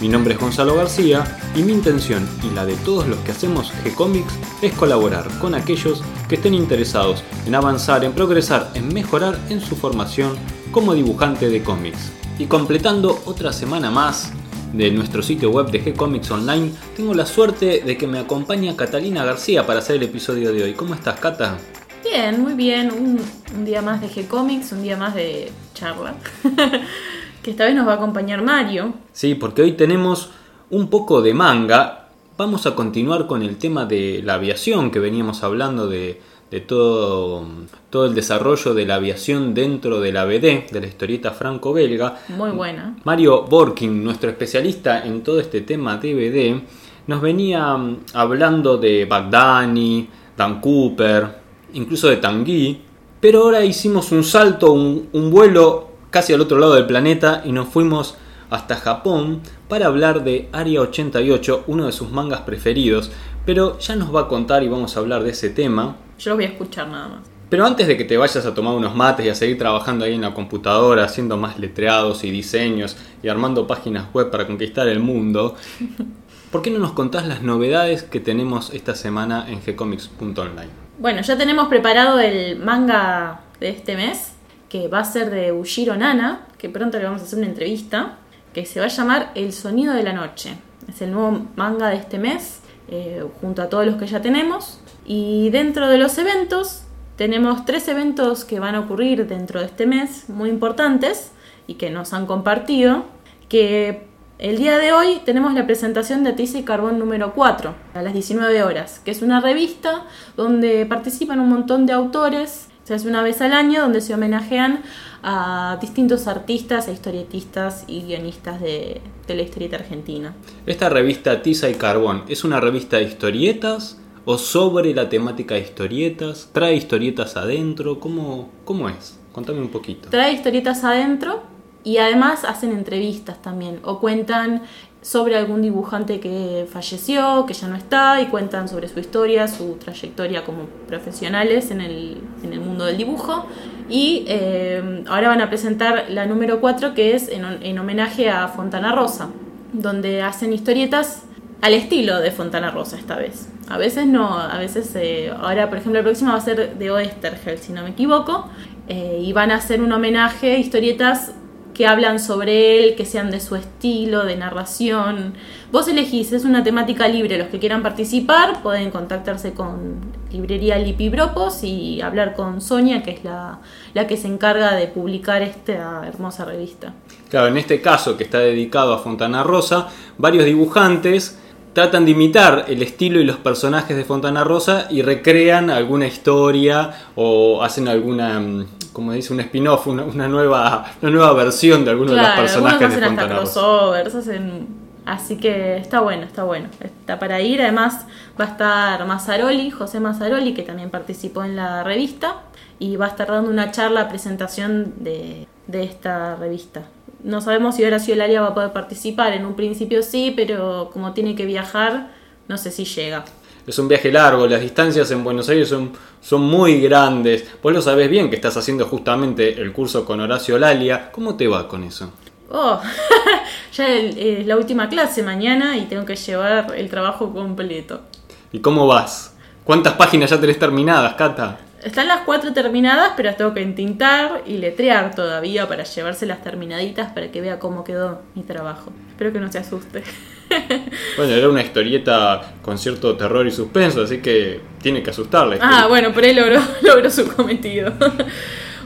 Mi nombre es Gonzalo García y mi intención y la de todos los que hacemos G-Comics es colaborar con aquellos que estén interesados en avanzar, en progresar, en mejorar en su formación como dibujante de cómics. Y completando otra semana más de nuestro sitio web de G-Comics Online, tengo la suerte de que me acompaña Catalina García para hacer el episodio de hoy. ¿Cómo estás, Cata? Bien, muy bien. Un, un día más de G-Comics, un día más de charla. que esta vez nos va a acompañar Mario. Sí, porque hoy tenemos un poco de manga. Vamos a continuar con el tema de la aviación que veníamos hablando de, de todo, todo el desarrollo de la aviación dentro de la BD, de la historieta franco-belga. Muy buena. Mario Borkin, nuestro especialista en todo este tema de BD, nos venía mm, hablando de Bagdani, Dan Cooper, incluso de Tanguy, pero ahora hicimos un salto, un, un vuelo casi al otro lado del planeta y nos fuimos hasta Japón para hablar de Area 88, uno de sus mangas preferidos, pero ya nos va a contar y vamos a hablar de ese tema. Yo lo voy a escuchar nada más. Pero antes de que te vayas a tomar unos mates y a seguir trabajando ahí en la computadora, haciendo más letreados y diseños y armando páginas web para conquistar el mundo, ¿por qué no nos contás las novedades que tenemos esta semana en gcomics.online? Bueno, ya tenemos preparado el manga de este mes, que va a ser de Ushiro Nana, que pronto le vamos a hacer una entrevista, que se va a llamar El Sonido de la Noche. Es el nuevo manga de este mes, eh, junto a todos los que ya tenemos. Y dentro de los eventos, tenemos tres eventos que van a ocurrir dentro de este mes, muy importantes, y que nos han compartido, que el día de hoy tenemos la presentación de Tiza y Carbón número 4, a las 19 horas, que es una revista donde participan un montón de autores se hace una vez al año donde se homenajean a distintos artistas e historietistas y guionistas de, de la historieta argentina. Esta revista Tiza y Carbón es una revista de historietas o sobre la temática de historietas, trae historietas adentro, ¿cómo, cómo es? Contame un poquito. Trae historietas adentro y además hacen entrevistas también o cuentan sobre algún dibujante que falleció, que ya no está, y cuentan sobre su historia, su trayectoria como profesionales en el, en el mundo del dibujo. Y eh, ahora van a presentar la número 4, que es en, en, homenaje a Fontana Rosa, donde hacen historietas al estilo de Fontana Rosa esta vez. A veces no, a veces, eh, ahora por ejemplo la próxima va a ser de Oestergel, si no me equivoco, eh, y van a hacer un homenaje, historietas que hablan sobre él, que sean de su estilo, de narración. Vos elegís, es una temática libre. Los que quieran participar pueden contactarse con Librería Lipibropos y hablar con Sonia, que es la, la que se encarga de publicar esta hermosa revista. Claro, en este caso que está dedicado a Fontana Rosa, varios dibujantes tratan de imitar el estilo y los personajes de Fontana Rosa y recrean alguna historia o hacen alguna, como dice, un spin-off, una, una, nueva, una nueva versión de alguno claro, de los personajes hacen de Fontana hasta crossovers, hacen... Así que está bueno, está bueno. Está para ir. Además va a estar Mazzaroli, José Mazzaroli, que también participó en la revista. Y va a estar dando una charla, presentación de, de esta revista. No sabemos si Horacio Laria va a poder participar. En un principio sí, pero como tiene que viajar, no sé si llega. Es un viaje largo, las distancias en Buenos Aires son, son muy grandes. Vos lo sabés bien que estás haciendo justamente el curso con Horacio Lalia. ¿Cómo te va con eso? Oh, ya es el, la última clase mañana y tengo que llevar el trabajo completo. ¿Y cómo vas? ¿Cuántas páginas ya tenés terminadas, Cata? Están las cuatro terminadas, pero las tengo que entintar y letrear todavía para llevárselas terminaditas para que vea cómo quedó mi trabajo. Espero que no se asuste. Bueno, era una historieta con cierto terror y suspenso, así que tiene que asustarle. Ah, bueno, pero él logró, logró su cometido.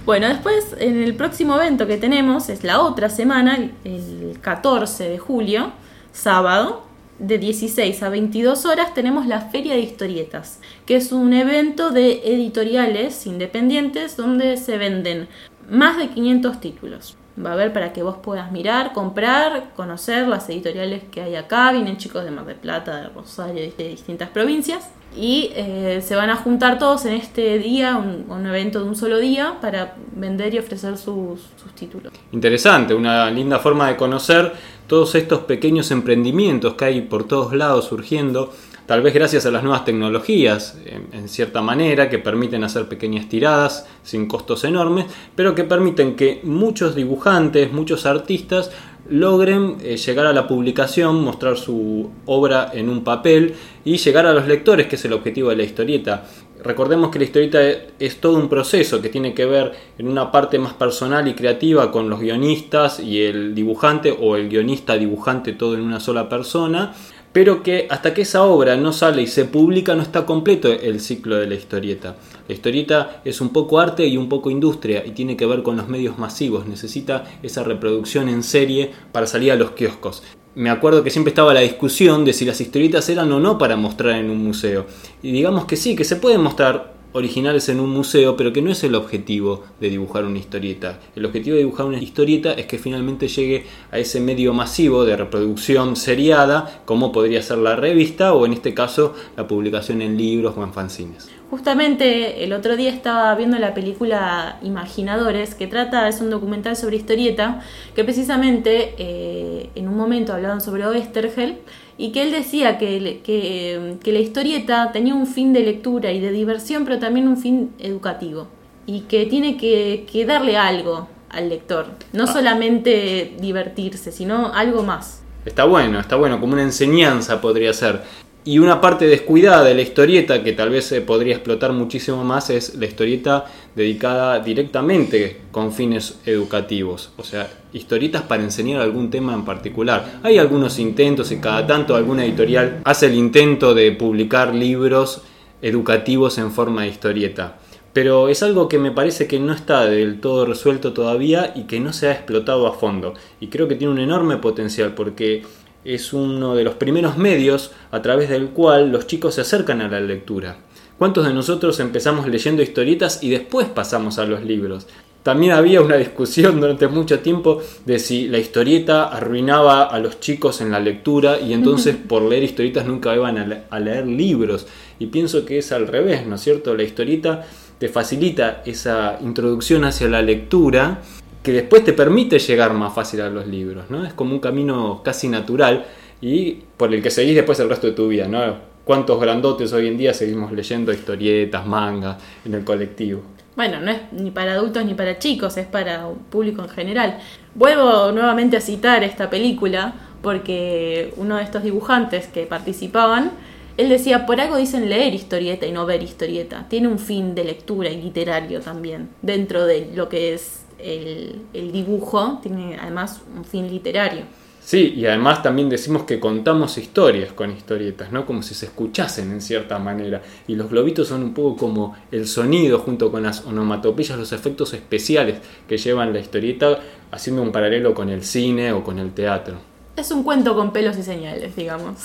Bueno, después en el próximo evento que tenemos es la otra semana, el 14 de julio, sábado, de 16 a 22 horas tenemos la Feria de Historietas, que es un evento de editoriales independientes donde se venden más de 500 títulos. Va a haber para que vos puedas mirar, comprar, conocer las editoriales que hay acá. Vienen chicos de Mar del Plata, de Rosario, de distintas provincias. Y eh, se van a juntar todos en este día, un, evento de un solo día, para vender y ofrecer sus títulos. Interesante, una linda forma de conocer todos estos pequeños emprendimientos que hay por todos lados surgiendo tal vez gracias a las nuevas tecnologías, en, cierta manera, que permiten hacer pequeñas tiradas sin costos enormes, pero que permiten que muchos dibujantes, muchos artistas logren eh, llegar a la publicación, mostrar su obra en un papel y llegar a los lectores, que es el objetivo de la historieta. Recordemos que la historieta es todo un proceso que tiene que ver en una parte más personal y creativa con los guionistas y el dibujante o el guionista dibujante todo en una sola persona, pero que hasta que esa obra no sale y se publica no está completo el ciclo de la historieta. La historieta es un poco arte y un poco industria y tiene que ver con los medios masivos, necesita esa reproducción en serie para salir a los kioscos. Me acuerdo que siempre estaba la discusión de si las historietas eran o no para mostrar en un museo. Y digamos que sí, que se pueden mostrar originales en un museo, pero que no es el objetivo de dibujar una historieta. El objetivo de dibujar una historieta es que finalmente llegue a ese medio masivo de reproducción seriada, como podría ser la revista o en este caso la publicación en libros o en fanzines. Justamente el otro día estaba viendo la película Imaginadores, que trata, es un documental sobre historieta, que precisamente eh, en un momento hablaban sobre Oestergel y que él decía que, que, la historieta tenía un fin de lectura y de diversión, pero también un fin educativo, y que tiene que, que darle algo al lector, no ah. solamente divertirse, sino algo más. Está bueno, está bueno, como una enseñanza podría ser. Y una parte descuidada de la historieta que tal vez se podría explotar muchísimo más es la historieta dedicada directamente con fines educativos, o sea, historietas para enseñar algún tema en particular. Hay algunos intentos y cada tanto alguna editorial hace el intento de publicar libros educativos en forma de historieta. Pero es algo que me parece que no está del todo resuelto todavía y que no se ha explotado a fondo. Y creo que tiene un enorme potencial porque es uno de los primeros medios a través del cual los chicos se acercan a la lectura. ¿Cuántos de nosotros empezamos leyendo historietas y después pasamos a los libros? También había una discusión durante mucho tiempo de si la historieta arruinaba a los chicos en la lectura y entonces por leer historietas nunca iban a leer libros. Y pienso que es al revés, ¿no es cierto? La historieta te facilita esa introducción hacia la lectura que después te permite llegar más fácil a los libros, ¿no? Es como un camino casi natural y por el que seguís después el resto de tu vida, ¿no? ¿Cuántos grandotes hoy en día seguimos leyendo historietas, mangas en el colectivo? Bueno, no es ni para adultos ni para chicos, es para un público en general. Vuelvo nuevamente a citar esta película porque uno de estos dibujantes que participaban, él decía, por algo dicen leer historieta y no ver historieta. Tiene un fin de lectura y literario también, dentro de lo que es el, dibujo tiene además un fin literario. Sí, y además también decimos que contamos historias con historietas, ¿no? Como si se escuchasen en cierta manera. Y los globitos son un poco como el sonido junto con las onomatopeyas, los efectos especiales que llevan la historieta, haciendo un paralelo con el cine o con el teatro. Es un cuento con pelos y señales, digamos.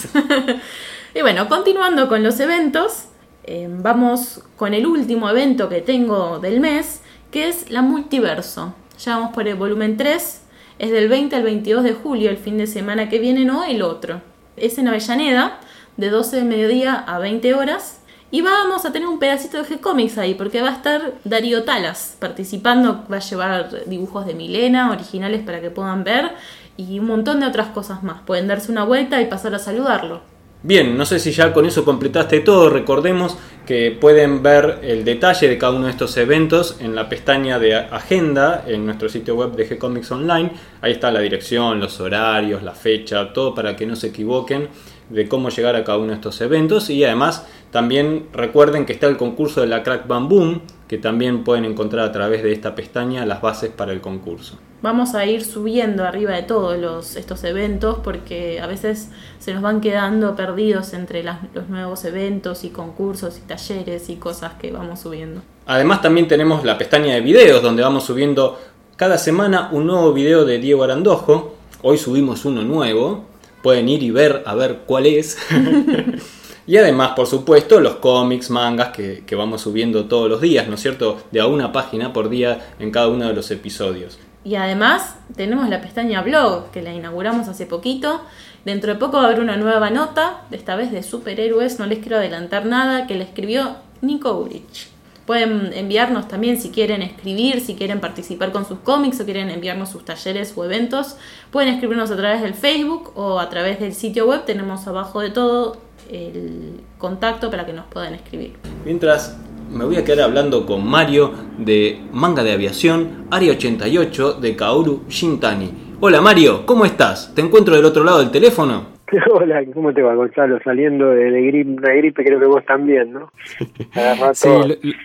y bueno, continuando con los eventos, eh, vamos con el último evento que tengo del mes, que es la Multiverso. Ya vamos por el volumen 3, es del 20 al 22 de julio, el fin de semana que viene, no el otro. Es en Avellaneda, de 12 de mediodía a 20 horas. Y vamos a tener un pedacito de G-Comics ahí, porque va a estar Darío Talas participando, va a llevar dibujos de Milena, originales para que puedan ver, y un montón de otras cosas más. Pueden darse una vuelta y pasar a saludarlo. Bien, no sé si ya con eso completaste todo. Recordemos que pueden ver el detalle de cada uno de estos eventos en la pestaña de agenda en nuestro sitio web de G-Comics Online. Ahí está la dirección, los horarios, la fecha, todo para que no se equivoquen de cómo llegar a cada uno de estos eventos. Y además también recuerden que está el concurso de la Crack Bam Boom, que también pueden encontrar a través de esta pestaña las bases para el concurso. Vamos a ir subiendo arriba de todos los, estos eventos porque a veces se nos van quedando perdidos entre los nuevos eventos y concursos y talleres y cosas que vamos subiendo. Además también tenemos la pestaña de videos donde vamos subiendo cada semana un nuevo video de Diego Arandojo. Hoy subimos uno nuevo. Pueden ir y ver a ver cuál es. Y además, por supuesto, los cómics, mangas que, vamos subiendo todos los días, ¿no es cierto? De a una página por día en cada uno de los episodios. Y además tenemos la pestaña blog que la inauguramos hace poquito. Dentro de poco va a haber una nueva nota, esta vez de superhéroes, no les quiero adelantar nada, que la escribió Nico Urich. Pueden enviarnos también si quieren escribir, si quieren participar con sus cómics o quieren enviarnos sus talleres o eventos. Pueden escribirnos a través del Facebook o a través del sitio web. Tenemos abajo de todo el contacto para que nos puedan escribir. Mientras me voy a quedar hablando con Mario de Manga de Aviación, Área 88 de Kaoru Shintani. Hola Mario, ¿cómo estás? ¿Te encuentro del otro lado del teléfono? Hola, ¿cómo te va Gonzalo? Saliendo de, gripe, una gripe, creo que vos también, ¿no? sí,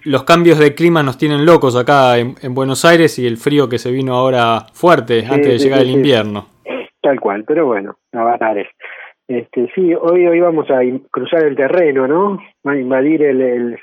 los cambios de clima nos tienen locos acá en, Buenos Aires y el frío que se vino ahora fuerte antes de llegar el invierno. Tal cual, pero bueno, avatares. Este, sí, hoy, hoy vamos a cruzar el terreno, ¿no? A invadir el, el,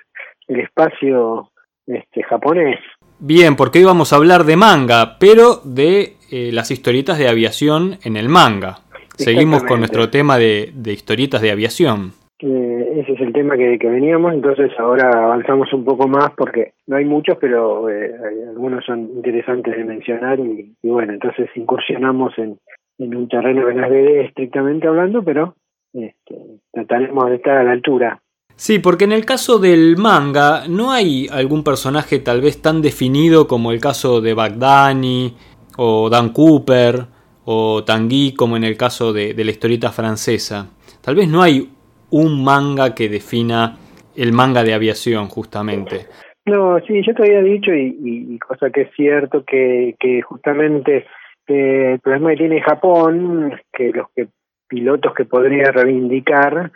espacio este, japonés. Bien, porque hoy vamos a hablar de manga, pero de eh, las historietas de aviación en el manga. Seguimos con nuestro tema de, de historietas de aviación. ese es el tema que, veníamos, entonces ahora avanzamos un poco más porque no hay muchos, pero eh, algunos son interesantes de mencionar y, bueno, entonces incursionamos en, en un terreno que no es de estrictamente hablando, pero este, trataremos de estar a la altura. Sí, porque en el caso del manga no hay algún personaje tal vez tan definido como el caso de Bagdani o Dan Cooper o Tanguy como en el caso de, la historieta francesa. Tal vez no hay un manga que defina el manga de aviación justamente. No, sí, yo te había dicho y, cosa que es cierto que, que justamente eh, el problema que tiene Japón que los que pilotos que podría reivindicar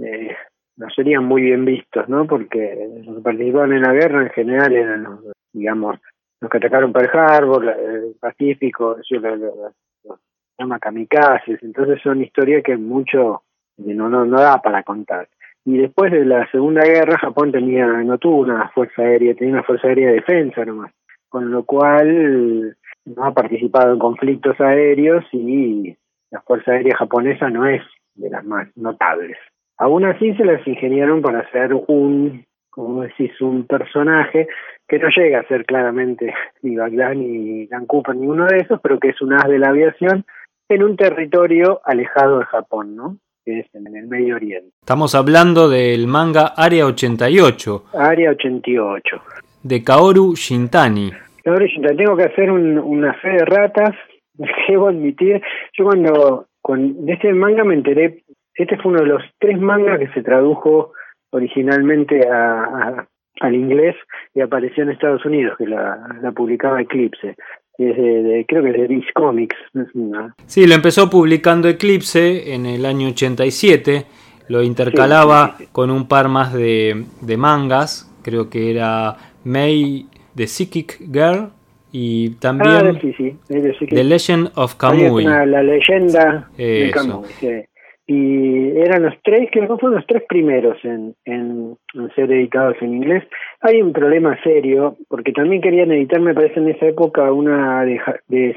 eh, no serían muy bien vistos, ¿no? Porque los que participaron en la guerra en general eran digamos, los que atacaron Pearl Harbor, el Pacífico, llama kamikazes, entonces son historias que mucho no, no, no da para contar. Y después de la Segunda Guerra, Japón tenía, no tuvo una fuerza aérea, tenía una fuerza aérea de defensa nomás, con lo cual no ha participado en conflictos aéreos y la fuerza aérea japonesa no es de las más notables. Aún así se las ingeniaron para hacer un, como decís, un personaje que no llega a ser claramente ni Bagdad ni Dan Cooper, ninguno de esos, pero que es un as de la aviación en un territorio alejado de Japón, ¿no? Que es en el Medio Oriente. Estamos hablando del manga Área 88. Área 88. De Kaoru Shintani. Kaoru Shintani, tengo que hacer una fe de ratas, debo admitir. Yo cuando con de este manga me enteré, este fue uno de los tres mangas que se tradujo originalmente a, al inglés y apareció en Estados Unidos, que la, la publicaba Eclipse creo que es de DC Comics. Sí, lo empezó publicando Eclipse en el año 87, lo intercalaba con un par más de, de, mangas, creo que era May the Psychic Girl y también ah, The Legend of Kamui. la leyenda de Kamui, y eran los tres, que fueron los tres primeros en, en, ser editados en inglés. Hay un problema serio, porque también querían editar, me parece, en esa época una de, de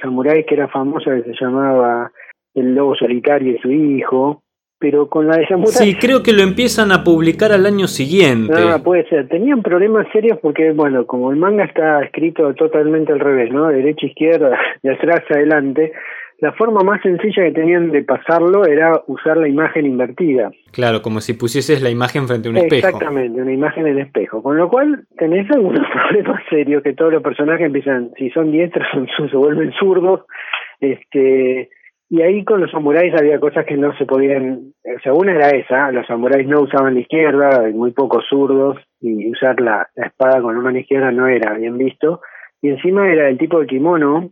Samurai que era famosa, que se llamaba El Lobo Solitario y su hijo, pero con la de Samurai... Sí, creo que lo empiezan a publicar al año siguiente. Ah, puede ser. Tenían problemas serios porque, bueno, como el manga está escrito totalmente al revés, ¿no? Derecha, izquierda, de atrás adelante la forma más sencilla que tenían de pasarlo era usar la imagen invertida. Claro, como si pusieses la imagen frente a un espejo. Exactamente, una imagen en espejo. Con lo cual tenés algunos problemas serios que todos los personajes empiezan, si son diestros, se vuelven zurdos. Este, y ahí con los samuráis había cosas que no se podían, o sea, una era esa, los samuráis no usaban la izquierda, muy pocos zurdos, y usar la, la espada con la mano izquierda no era bien visto. Y encima era el tipo de kimono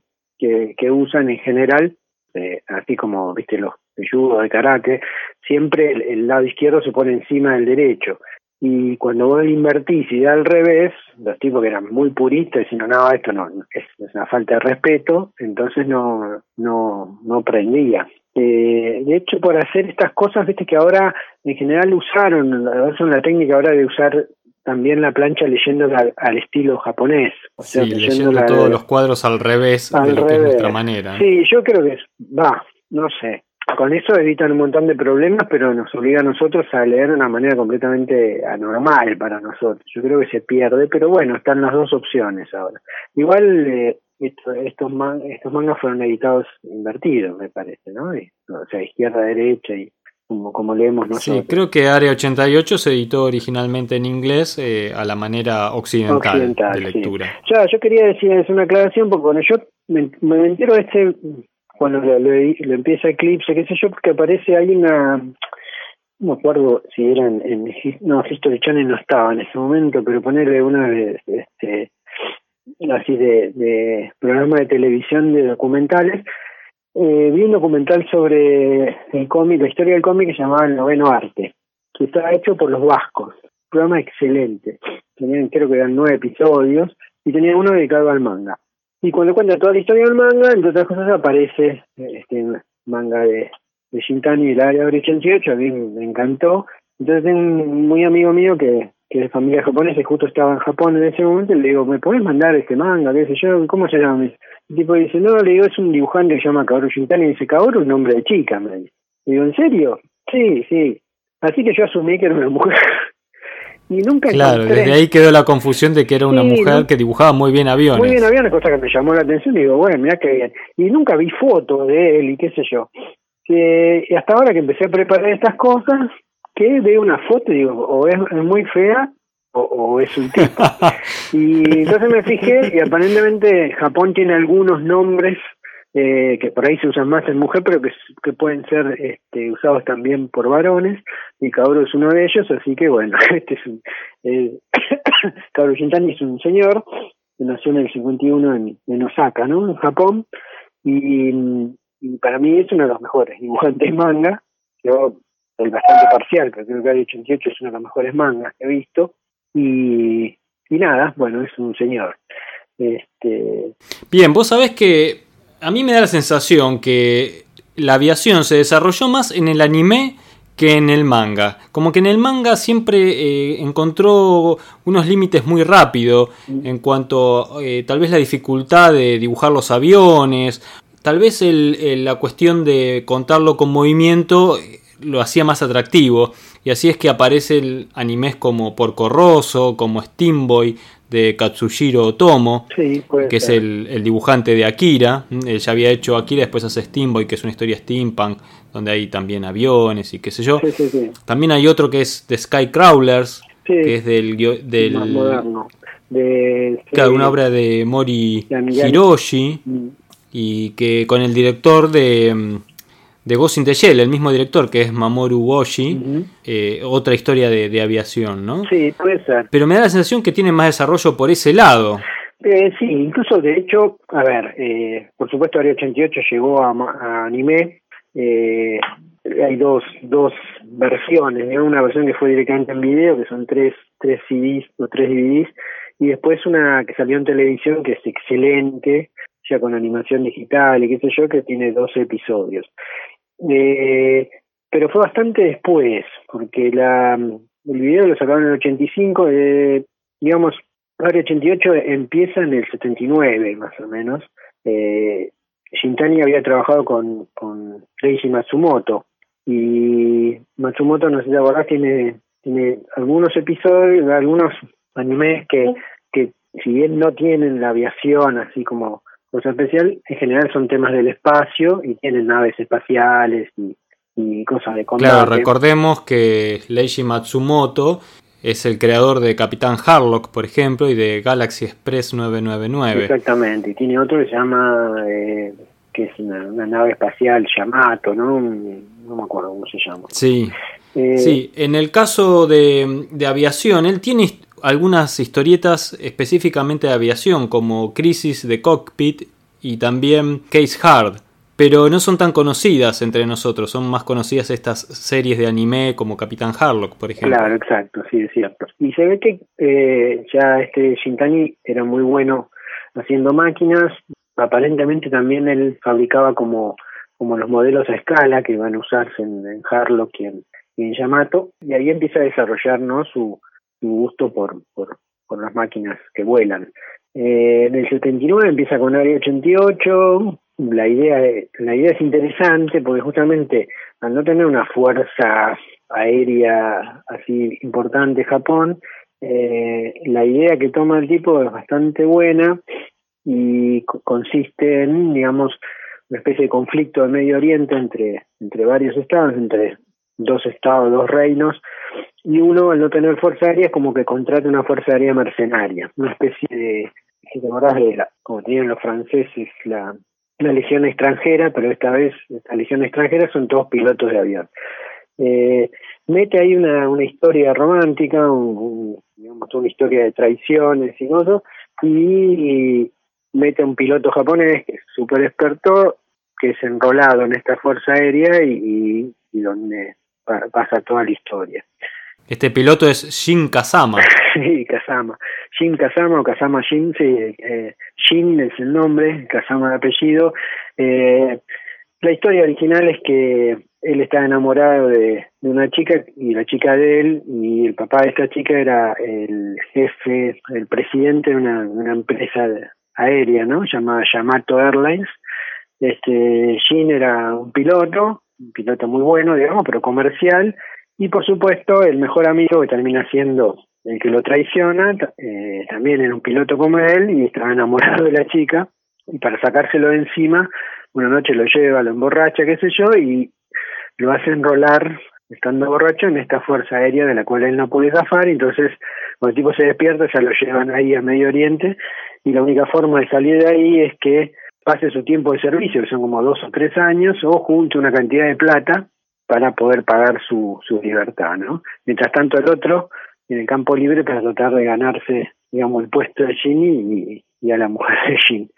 que, usan en general, eh, así como viste los de judo, de karate, siempre el, lado izquierdo se pone encima del derecho. Y cuando vos invertís y da al revés, los tipos que eran muy puristas diciendo, no, esto no, es, una falta de respeto, entonces no, no, no prendía. Eh, de hecho, por hacer estas cosas, viste que ahora en general usaron, usan la técnica ahora de usar también la plancha leyendo al, estilo japonés. O sea, sí, leyendo, todos los cuadros al revés de lo que es nuestra manera. Sí, yo creo que va, no sé. Con eso evitan un montón de problemas, pero nos obliga a nosotros a leer de una manera completamente anormal para nosotros. Yo creo que se pierde, pero bueno, están las dos opciones ahora. Igual, eh, estos, estos, estos mangas fueron editados invertidos, me parece, ¿no? o sea, izquierda, derecha y como, como leemos nosotros. Sí, creo que Área 88 se editó originalmente en inglés eh, a la manera occidental, de lectura. Ya, yo quería decir, es una aclaración, porque cuando yo me, me entero este, cuando lo, lo, empieza Eclipse, qué sé yo, porque aparece ahí una, no me acuerdo si eran en, no, History Channel no estaba en ese momento, pero ponerle una de, este, así de, de programa de televisión de documentales, eh, vi un documental sobre el cómic, la historia del cómic que se llamaba El Noveno Arte, que estaba hecho por los vascos. Un programa excelente. Tenían, creo que eran nueve episodios, y tenía uno dedicado al manga. Y cuando cuenta toda la historia del manga, entre otras cosas aparece este manga de, de Shintani el área 88, a mí me encantó. Entonces un muy amigo mío que, que es de familia japonesa y justo estaba en Japón en ese momento, y le digo, ¿me podés mandar este manga? ¿Qué sé yo? ¿Cómo se llama? El tipo dice, no, le digo, es un dibujante que se llama Kaoru Shintani, y dice, Kaoru es un nombre de chica, me dice. Le digo, ¿en serio? Sí, sí. Así que yo asumí que era una mujer. y nunca Claro, desde ahí quedó la confusión de que era una mujer que dibujaba muy bien aviones. Muy bien aviones, cosa que me llamó la atención, y digo, bueno, mira qué bien. Y nunca vi fotos de él y qué sé yo. y hasta ahora que empecé a preparar estas cosas, que veo una foto y digo, o es muy fea o, es un tipo. y entonces me fijé y aparentemente Japón tiene algunos nombres eh, que por ahí se usan más en mujer, pero que, que pueden ser este, usados también por varones, y Kaoru es uno de ellos, así que bueno, este es un, eh, Kaoru Shintani es un señor que nació en el 51 en, en Osaka, ¿no? En Japón, y, y, para mí es uno de los mejores dibujantes manga, yo soy bastante parcial, pero creo que el 88 es uno de los mejores mangas que he visto, y, y nada, bueno, es un señor. Este... Bien, vos sabés que a mí me da la sensación que la aviación se desarrolló más en el anime que en el manga. Como que en el manga siempre eh, encontró unos límites muy rápido en cuanto eh, tal vez la dificultad de dibujar los aviones, tal vez el, la cuestión de contarlo con movimiento lo hacía más atractivo. Y así es que aparecen animes como Porco Rosso, como Steamboy de Katsushiro Otomo, que es el, dibujante de Akira. Él ya había hecho Akira, después hace Steamboy, que es una historia steampunk, donde hay también aviones y qué sé yo. también hay otro que es The Skycrawlers, que es del... del Más moderno. De, una obra de Mori Hiroshi, mm. y que con el director de mm, de Ghost in the Shell, el mismo director que es Mamoru Woshi, eh, otra historia de, aviación, ¿no? Sí, puede ser. Pero me da la sensación que tiene más desarrollo por ese lado. Eh, sí, incluso de hecho, a ver, eh, por supuesto Área 88 llegó a, anime, eh, hay dos, dos versiones, una versión que fue directamente en video, que son tres, tres CDs o tres DVDs, y después una que salió en televisión que es excelente, ya con animación digital y qué sé yo, que tiene dos episodios. Eh, pero fue bastante después, porque la, el video lo sacaron en el 85, eh, digamos, el 88 empieza en el 79 más o menos. Eh, Shintani había trabajado con, con Reiji Matsumoto y Matsumoto, no sé si te tiene, tiene algunos episodios, algunos animes que, que si bien no tienen la aviación así como especial, en general son temas del espacio y tienen naves espaciales y, cosas de combate. Claro, recordemos que Leiji Matsumoto es el creador de Capitán Harlock, por ejemplo, y de Galaxy Express 999. Exactamente, y tiene otro que se llama, eh, que es una, nave espacial, Yamato, ¿no? No me acuerdo cómo se llama. Sí, eh, sí. en el caso de, de aviación, él tiene algunas historietas específicamente de aviación, como Crisis de Cockpit y también Case Hard, pero no son tan conocidas entre nosotros, son más conocidas estas series de anime como Capitán Harlock, por ejemplo. Claro, exacto, sí, es cierto. Y se ve que eh, ya este Shintani era muy bueno haciendo máquinas, aparentemente también él fabricaba como, como los modelos a escala que van a usarse en, Harlock y en, Yamato, y ahí empieza a desarrollar su, su gusto por, por, por las máquinas que vuelan. Eh, en el 79 empieza con Área 88. La idea, la idea es interesante porque justamente al no tener una fuerza aérea así importante Japón, eh, la idea que toma el tipo es bastante buena y consiste en, digamos, una especie de conflicto de Medio Oriente entre, entre varios estados, entre dos estados, dos reinos, y uno al no tener fuerza aérea es como que contrata una fuerza aérea mercenaria, una especie de, si te acordás de la, como tenían los franceses, la, la legión extranjera, pero esta vez esta legión extranjera son todos pilotos de avión. Eh, mete ahí una, una historia romántica, un, digamos, una historia de traiciones y cosas, y, mete a un piloto japonés que es súper experto, que es enrolado en esta fuerza aérea y donde pasa toda la historia. Este piloto es Shin Kazama. sí, Kazama. Shin Kazama o Kazama Shin, sí, eh, Shin es el nombre, Kazama el apellido. Eh, la historia original es que él está enamorado de, de, una chica y la chica de él y el papá de esta chica era el jefe, el presidente de una, una empresa aérea, ¿no? Llamada Yamato Airlines. Este, Shin era un piloto, un piloto muy bueno, digamos, pero comercial y por supuesto, el mejor amigo que termina siendo el que lo traiciona, eh, también era un piloto como él y estaba enamorado de la chica. Y para sacárselo de encima, una noche lo lleva, lo emborracha, qué sé yo, y lo hace enrolar, estando borracho, en esta fuerza aérea de la cual él no puede zafar. Entonces, cuando el tipo se despierta, ya lo llevan ahí a Medio Oriente. Y la única forma de salir de ahí es que pase su tiempo de servicio, que son como dos o tres años, o junte una cantidad de plata para poder pagar su, su libertad, ¿no? Mientras tanto el otro en el campo libre para tratar de ganarse, digamos, el puesto de Ginny y, a la mujer de Jin.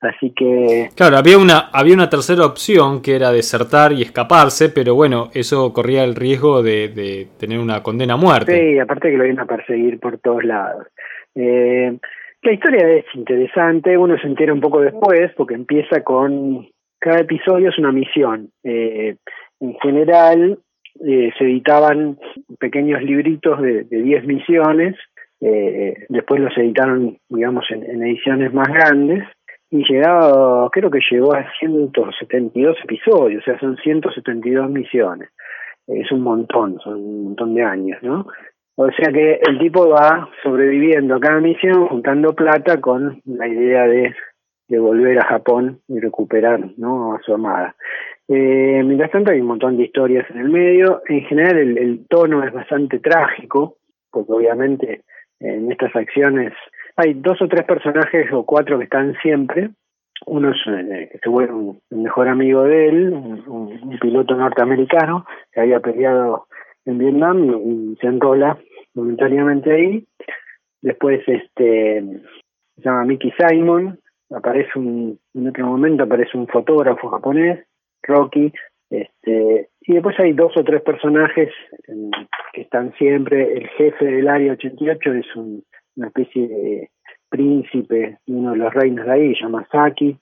Así que... Claro, había una, había una tercera opción que era desertar y escaparse, pero bueno, eso corría el riesgo de, de tener una condena a muerte. Sí, aparte que lo iban a perseguir por todos lados. Eh, la historia es interesante, uno se entera un poco después, porque empieza con... Cada episodio es una misión. Eh, en general eh, se editaban pequeños libritos de 10 misiones, eh, después los editaron, digamos, en, ediciones más grandes, y llegaba, creo que llegó a 172 episodios, o sea, son 172 misiones. Es un montón, son un montón de años, ¿no? O sea que el tipo va sobreviviendo a cada misión, juntando plata con la idea de, de volver a Japón y recuperar ¿no? a su amada. Eh, mientras tanto hay un montón de historias en el medio. En general el, el tono es bastante trágico, porque obviamente en estas acciones hay dos o tres personajes o cuatro que están siempre. Uno es eh, que se vuelve un, mejor amigo de él, un, piloto norteamericano que había peleado en Vietnam se enrola momentáneamente ahí. Después este se llama Mickey Simon, aparece un, en otro momento aparece un fotógrafo japonés Rocky, este, y después hay dos o tres personajes que están siempre, el jefe del área 88 es un, una especie de príncipe, uno de los reinos de ahí, Yamasaki,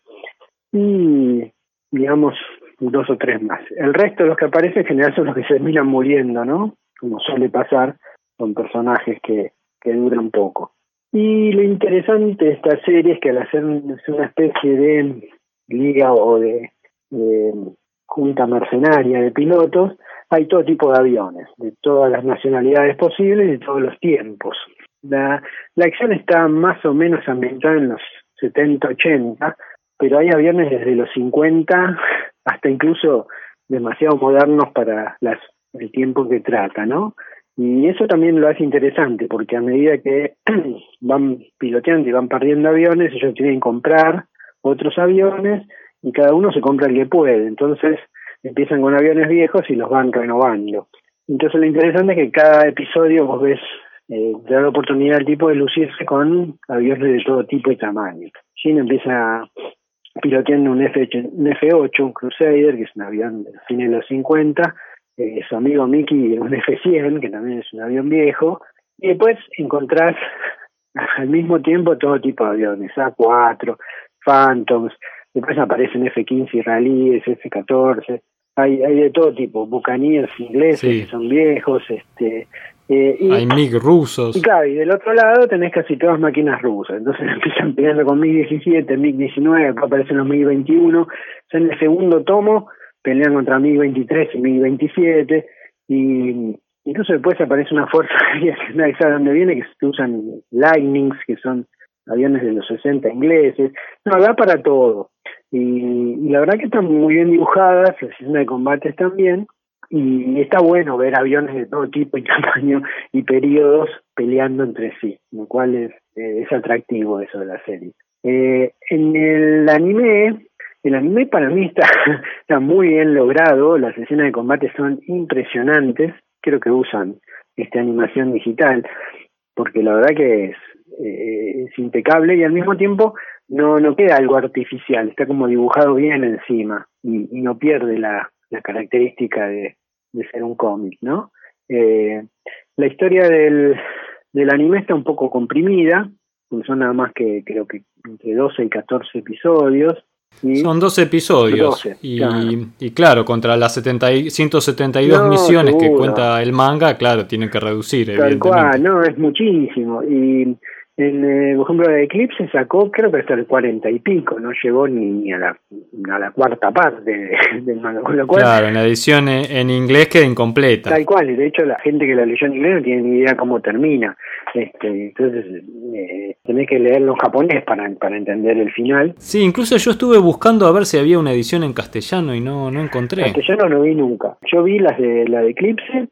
y digamos dos o tres más. El resto de los que aparecen en general son los que se terminan muriendo, ¿no? Como suele pasar con personajes que, que duran poco. Y lo interesante de esta serie es que al hacer una especie de liga o de eh, junta mercenaria de pilotos, hay todo tipo de aviones, de todas las nacionalidades posibles y de todos los tiempos. La, la acción está más o menos ambientada en los 70, 80, pero hay aviones desde los 50 hasta incluso demasiado modernos para las, el tiempo que trata, ¿no? Y eso también lo hace interesante, porque a medida que van piloteando y van perdiendo aviones, ellos tienen que comprar otros aviones y cada uno se compra el que puede. Entonces empiezan con aviones viejos y los van renovando. Entonces lo interesante es que cada episodio vos ves, eh, da la oportunidad al tipo de lucirse con aviones de todo tipo y tamaño. Gene empieza piloteando un, F un F8, un Crusader, que es un avión de fines de los 50, eh, su amigo Mickey un F100, que también es un avión viejo, y después encontrás al mismo tiempo todo tipo de aviones, A4, Phantoms, Después aparecen F-15 israelíes, F-14, hay, hay de todo tipo, bucaníes ingleses que son viejos, este eh, y, hay MiG rusos. Y claro, y del otro lado tenés casi todas máquinas rusas, entonces empiezan peleando con MiG-17, MiG-19, aparecen los MiG-21, en el segundo tomo pelean contra MiG-23 y MiG-27, y incluso después aparece una fuerza que nadie sabe dónde viene, que usan Lightnings, que son aviones de los 60 ingleses, no, da para todo. Y, la verdad que están muy bien dibujadas, las escenas de combates también, y está bueno ver aviones de todo tipo y tamaño y periodos peleando entre sí, lo cual es, es atractivo eso de la serie. Eh, en el anime, el anime para mí está, está muy bien logrado, las escenas de combate son impresionantes, creo que usan esta animación digital, porque la verdad que es, eh, es impecable y al mismo tiempo no, no queda algo artificial, está como dibujado bien encima y, no pierde la característica de, de ser un cómic, ¿no? Eh, la historia del, del anime está un poco comprimida, porque son nada más que creo que entre 12 y 14 episodios. Son 12 episodios. y, claro. y, claro. contra las 70 172 misiones que cuenta el manga, claro, tienen que reducir. Tal cual, no, es muchísimo. Y en, eh, por ejemplo, de Eclipse sacó, creo que hasta el 40 y pico, no llegó ni a la, a la cuarta parte del manga. Con lo cual, claro, en la edición en inglés queda incompleta. Tal cual, y de hecho la gente que la leyó en inglés no tiene ni idea cómo termina. Este, entonces eh, tenés que leerlo en japonés para, para entender el final. Sí, incluso yo estuve buscando a ver si había una edición en castellano y no, no encontré. En castellano no vi nunca. Yo vi las de la de Eclipse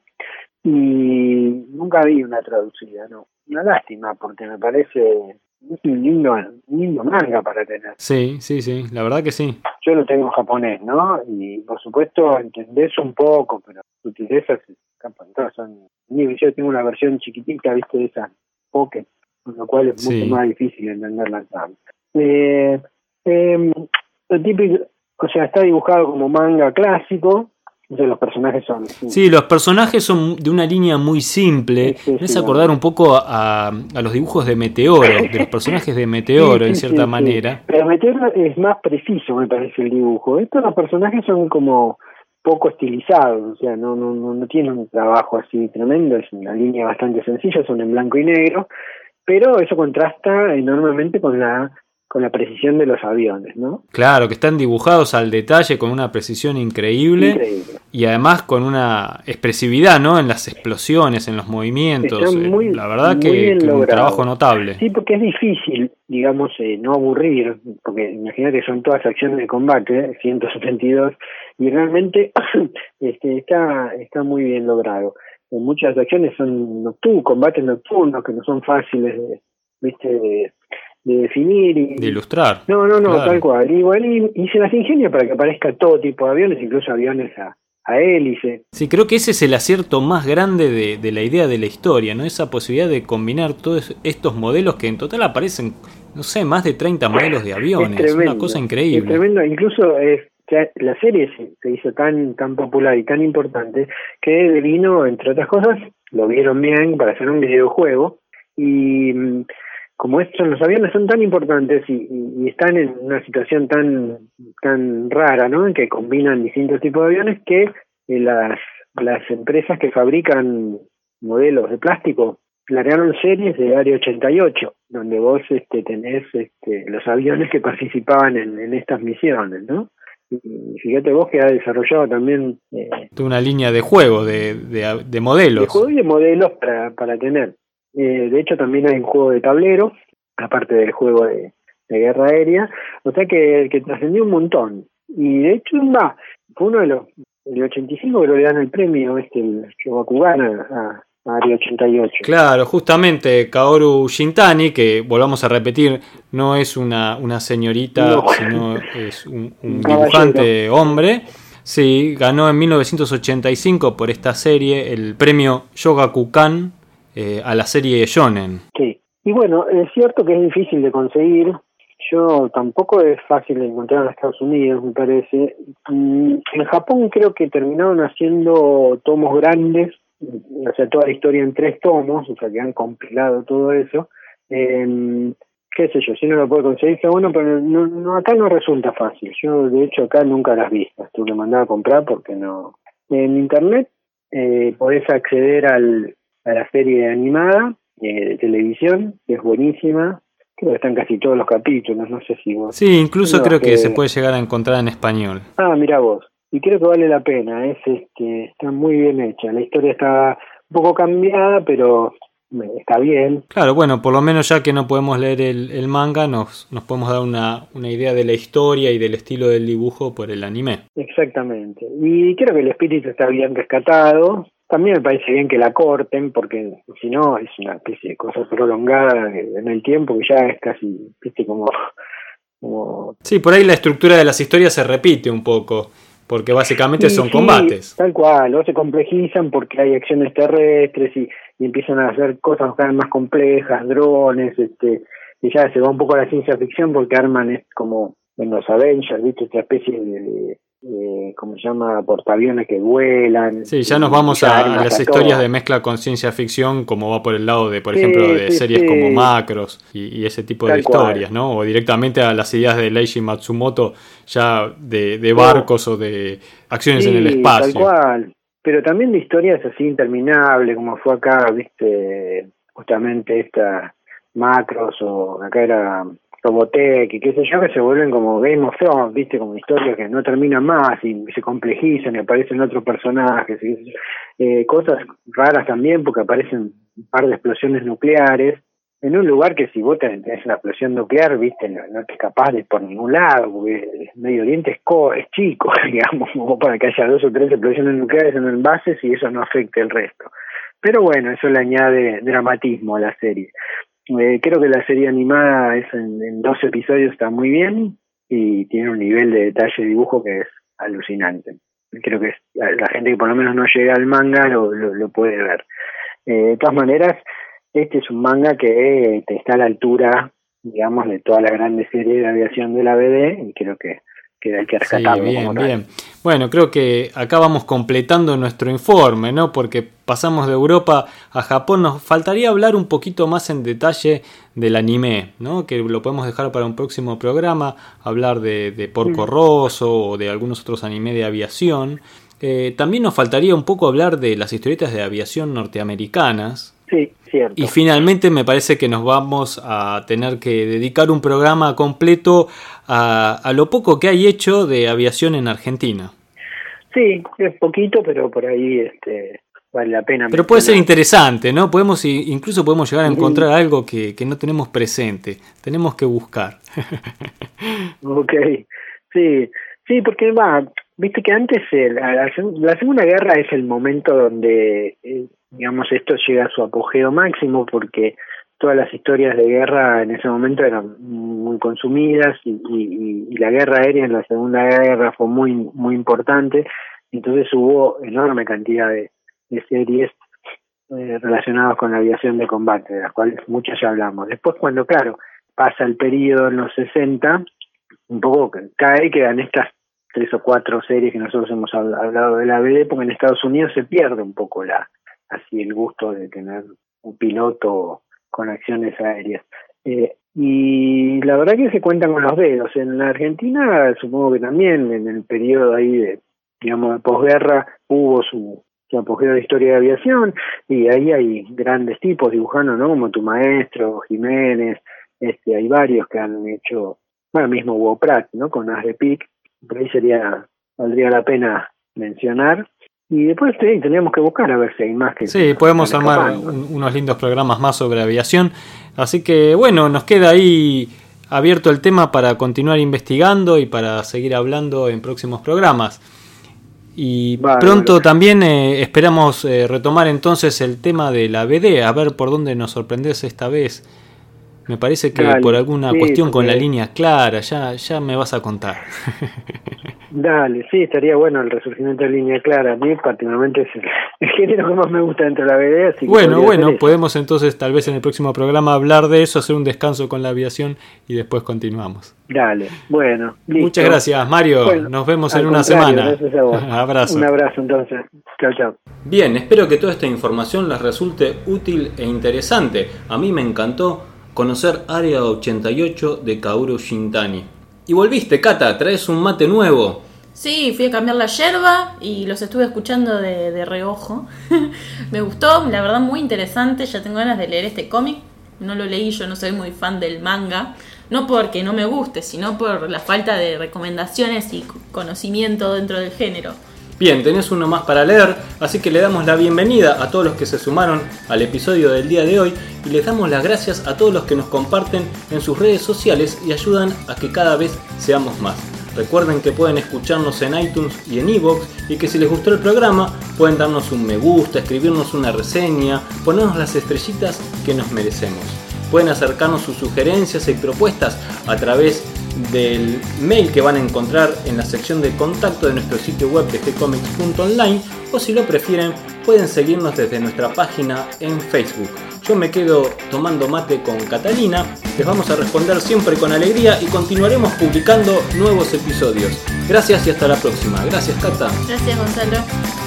y nunca vi una traducida, no. Una lástima porque me parece un lindo, un lindo manga para tener. Sí, sí, sí, la verdad que sí. Yo lo tengo en japonés, ¿no? Y por supuesto entendés un poco, pero sutilezas se escapan todas. Son... Yo tengo una versión chiquitita, ¿viste? De esa Pocket, con lo cual es mucho más difícil entenderla. Eh, eh, lo típico, o sea, está dibujado como manga clásico, entonces los personajes son... Sí, los personajes son de una línea muy simple. Sí, sí, es acordar un poco a, a, los dibujos de Meteoro, de los personajes de Meteoro, en cierta manera. Pero Meteoro es más preciso, me parece, el dibujo. Estos los personajes son como poco estilizados, o sea, no, no, no, no tienen un trabajo así tremendo, es una línea bastante sencilla, son en blanco y negro, pero eso contrasta enormemente con la con la precisión de los aviones, ¿no? Claro, que están dibujados al detalle con una precisión increíble, increíble. y además con una expresividad, ¿no? En las explosiones, en los movimientos. Muy, la verdad que, que un trabajo notable. Sí, porque es difícil, digamos, eh, no aburrir, porque imagínate son todas acciones de combate, 172, y realmente este, está, está muy bien logrado. En muchas acciones son nocturnos, combates nocturnos que no son fáciles de, viste, de, de definir y de ilustrar. No, no, no, claro. tal cual. Igual y, y, se las ingenia para que aparezca todo tipo de aviones, incluso aviones a, a hélice. Sí, creo que ese es el acierto más grande de, de, la idea de la historia, ¿no? Esa posibilidad de combinar todos estos modelos que en total aparecen, no sé, más de 30 modelos de aviones. Es tremendo, una cosa increíble. Es tremendo, incluso es la serie se, se hizo tan tan popular y tan importante que vino, entre otras cosas, lo vieron bien para hacer un videojuego y como estos los aviones son tan importantes y, y, están en una situación tan tan rara, ¿no? En que combinan distintos tipos de aviones que eh, las las empresas que fabrican modelos de plástico planearon series de Área 88, donde vos este, tenés este, los aviones que participaban en, en estas misiones, ¿no? y fíjate vos que ha desarrollado también eh, una línea de juego de, de, de, modelos de juego y de modelos para, para tener eh, de hecho también hay un juego de tablero aparte del juego de, de guerra aérea o sea que, que trascendió un montón y de hecho va fue uno de los el 85 creo que le dan el premio este el Shogakugan a, Área 88. Claro, justamente Kaoru Shintani, que volvamos a repetir, no es una, una señorita, no. sino es un, un dibujante hombre. Sí, ganó en 1985 por esta serie el premio Yogakukan eh, a la serie Shonen. Sí, y bueno, es cierto que es difícil de conseguir. Yo tampoco es fácil de encontrar en Estados Unidos, me parece. Mm, en Japón creo que terminaron haciendo tomos grandes o sea, toda la historia en tres tomos, o sea, que han compilado todo eso. Eh, qué sé yo, si no lo puedo conseguir, está bueno, pero no, no, acá no resulta fácil. Yo, de hecho, acá nunca las vi, las tuve que mandar a comprar porque no. En internet eh, podés acceder al, a la serie animada eh, de televisión, que es buenísima. Creo que están casi todos los capítulos, no sé si vos. Sí, incluso no, creo que, que se puede llegar a encontrar en español. Ah, mira vos y creo que vale la pena es este está muy bien hecha la historia está un poco cambiada pero está bien. Claro, bueno, por lo menos ya que no podemos leer el, manga, nos, nos podemos dar una, una, idea de la historia y del estilo del dibujo por el anime. Exactamente. Y creo que el espíritu está bien rescatado. También me parece bien que la corten, porque si no es una especie de cosa prolongada en el tiempo que ya es casi, viste, como, como... Sí, por ahí la estructura de las historias se repite un poco porque básicamente son combates. Tal cual, o se complejizan porque hay acciones terrestres y, empiezan a hacer cosas cada vez más complejas, drones, este, y ya se va un poco a la ciencia ficción porque arman es como en los Avengers, ¿viste? Esta especie de, eh, ¿cómo se llama? Portaaviones que vuelan. Sí, ya nos vamos a, las historias de mezcla con ciencia ficción, como va por el lado de, por ejemplo, de series como Macros y, ese tipo de historias, ¿no? O directamente a las ideas de Leiji Matsumoto, ya de, barcos o de acciones en el espacio. Tal cual. Pero también de historias así interminables, como fue acá, viste, justamente esta Macros, o acá era Robotech y qué sé yo, que se vuelven como Game of Thrones, viste, como historias que no terminan más y se complejizan y aparecen otros personajes, eh, cosas raras también porque aparecen un par de explosiones nucleares en un lugar que si vos tenés una explosión nuclear, viste, no, no te capaz de por ningún lado, porque Medio Oriente es, es chico, digamos, como para que haya dos o tres explosiones nucleares en envases y eso no afecte el resto. Pero bueno, eso le añade dramatismo a la serie. Eh, creo que la serie animada es en, dos episodios, está muy bien y tiene un nivel de detalle de dibujo que es alucinante. Creo que la gente que por lo menos no llega al manga lo, lo, puede ver. Eh, de todas maneras, este es un manga que te está a la altura, digamos, de toda la grande serie de aviación de la BD y creo que que hay que rescatarlo. bien, bien. Bueno, creo que acá vamos completando nuestro informe, ¿no? Porque pasamos de Europa a Japón. Nos faltaría hablar un poquito más en detalle del anime, ¿no? Que lo podemos dejar para un próximo programa, hablar de, Porco mm. Rosso o de algunos otros anime de aviación. Eh, también nos faltaría un poco hablar de las historietas de aviación norteamericanas. Sí, cierto. Y finalmente me parece que nos vamos a tener que dedicar un programa completo a, lo poco que hay hecho de aviación en Argentina. Sí, es poquito, pero por ahí este, vale la pena. Pero puede ser interesante, ¿no? Podemos incluso podemos llegar a encontrar algo que, que no tenemos presente. Tenemos que buscar. ok, sí, sí, porque va, viste que antes la, la, Segunda Guerra es el momento donde, eh, digamos, esto llega a su apogeo máximo porque todas las historias de guerra en ese momento eran muy consumidas y, la guerra aérea en la Segunda Guerra fue muy muy importante. Entonces hubo enorme cantidad de, series eh, relacionadas con la aviación de combate de las cuales muchas ya hablamos. Después cuando claro pasa el periodo en los 60 un poco cae quedan estas tres o cuatro series que nosotros hemos hablado de la BD porque en Estados Unidos se pierde un poco la así el gusto de tener un piloto con acciones aéreas. Eh, y la verdad que se cuentan con los dedos. En la Argentina, supongo que también en el periodo ahí de, digamos, de posguerra, hubo su, su apogeo de historia de aviación y ahí hay grandes tipos dibujando, ¿no? Como tu maestro, Jiménez, este, hay varios que han hecho, bueno, mismo Pratt, ¿no? Con As de Pic, por ahí sería, valdría la pena mencionar. Y después sí, tendríamos que buscar a ver si hay más que... Sí, podemos armar unos lindos programas más sobre aviación. Así que bueno, nos queda ahí abierto el tema para continuar investigando y para seguir hablando en próximos programas. Y pronto también eh, esperamos eh, retomar entonces el tema de la BD, a ver por dónde nos sorprendes esta vez. Me parece que por alguna cuestión con la línea clara, ya, ya me vas a contar. Dale, sí, estaría bueno el resurgimiento de línea clara. A mí particularmente es el, género que más me gusta dentro de la BD. bueno, bueno, podemos entonces tal vez en el próximo programa hablar de eso, hacer un descanso con la aviación y después continuamos. Dale, bueno. Muchas gracias, Mario. Nos vemos en una semana. abrazo. Un abrazo entonces. Chao, chao. Bien, espero que toda esta información les resulte útil e interesante. A mí me encantó conocer Área 88 de Kaoru Shintani. Y volviste, Kata, traes un mate nuevo. Sí, fui a cambiar la yerba y los estuve escuchando de, de reojo. me gustó, la verdad muy interesante, ya tengo ganas de leer este cómic. No lo leí, yo no soy muy fan del manga. No porque no me guste, sino por la falta de recomendaciones y conocimiento dentro del género. Bien, tenés uno más para leer, así que le damos la bienvenida a todos los que se sumaron al episodio del día de hoy y les damos las gracias a todos los que nos comparten en sus redes sociales y ayudan a que cada vez seamos más. Recuerden que pueden escucharnos en iTunes y en Evox y que si les gustó el programa pueden darnos un me gusta, escribirnos una reseña, ponernos las estrellitas que nos merecemos. Pueden acercarnos sus sugerencias y propuestas a través del mail que van a encontrar en la sección de contacto de nuestro sitio web de gcomics.online o si lo prefieren pueden seguirnos desde nuestra página en Facebook. Yo me quedo tomando mate con Catalina, les vamos a responder siempre con alegría y continuaremos publicando nuevos episodios. Gracias y hasta la próxima. Gracias Cata. Gracias Gonzalo.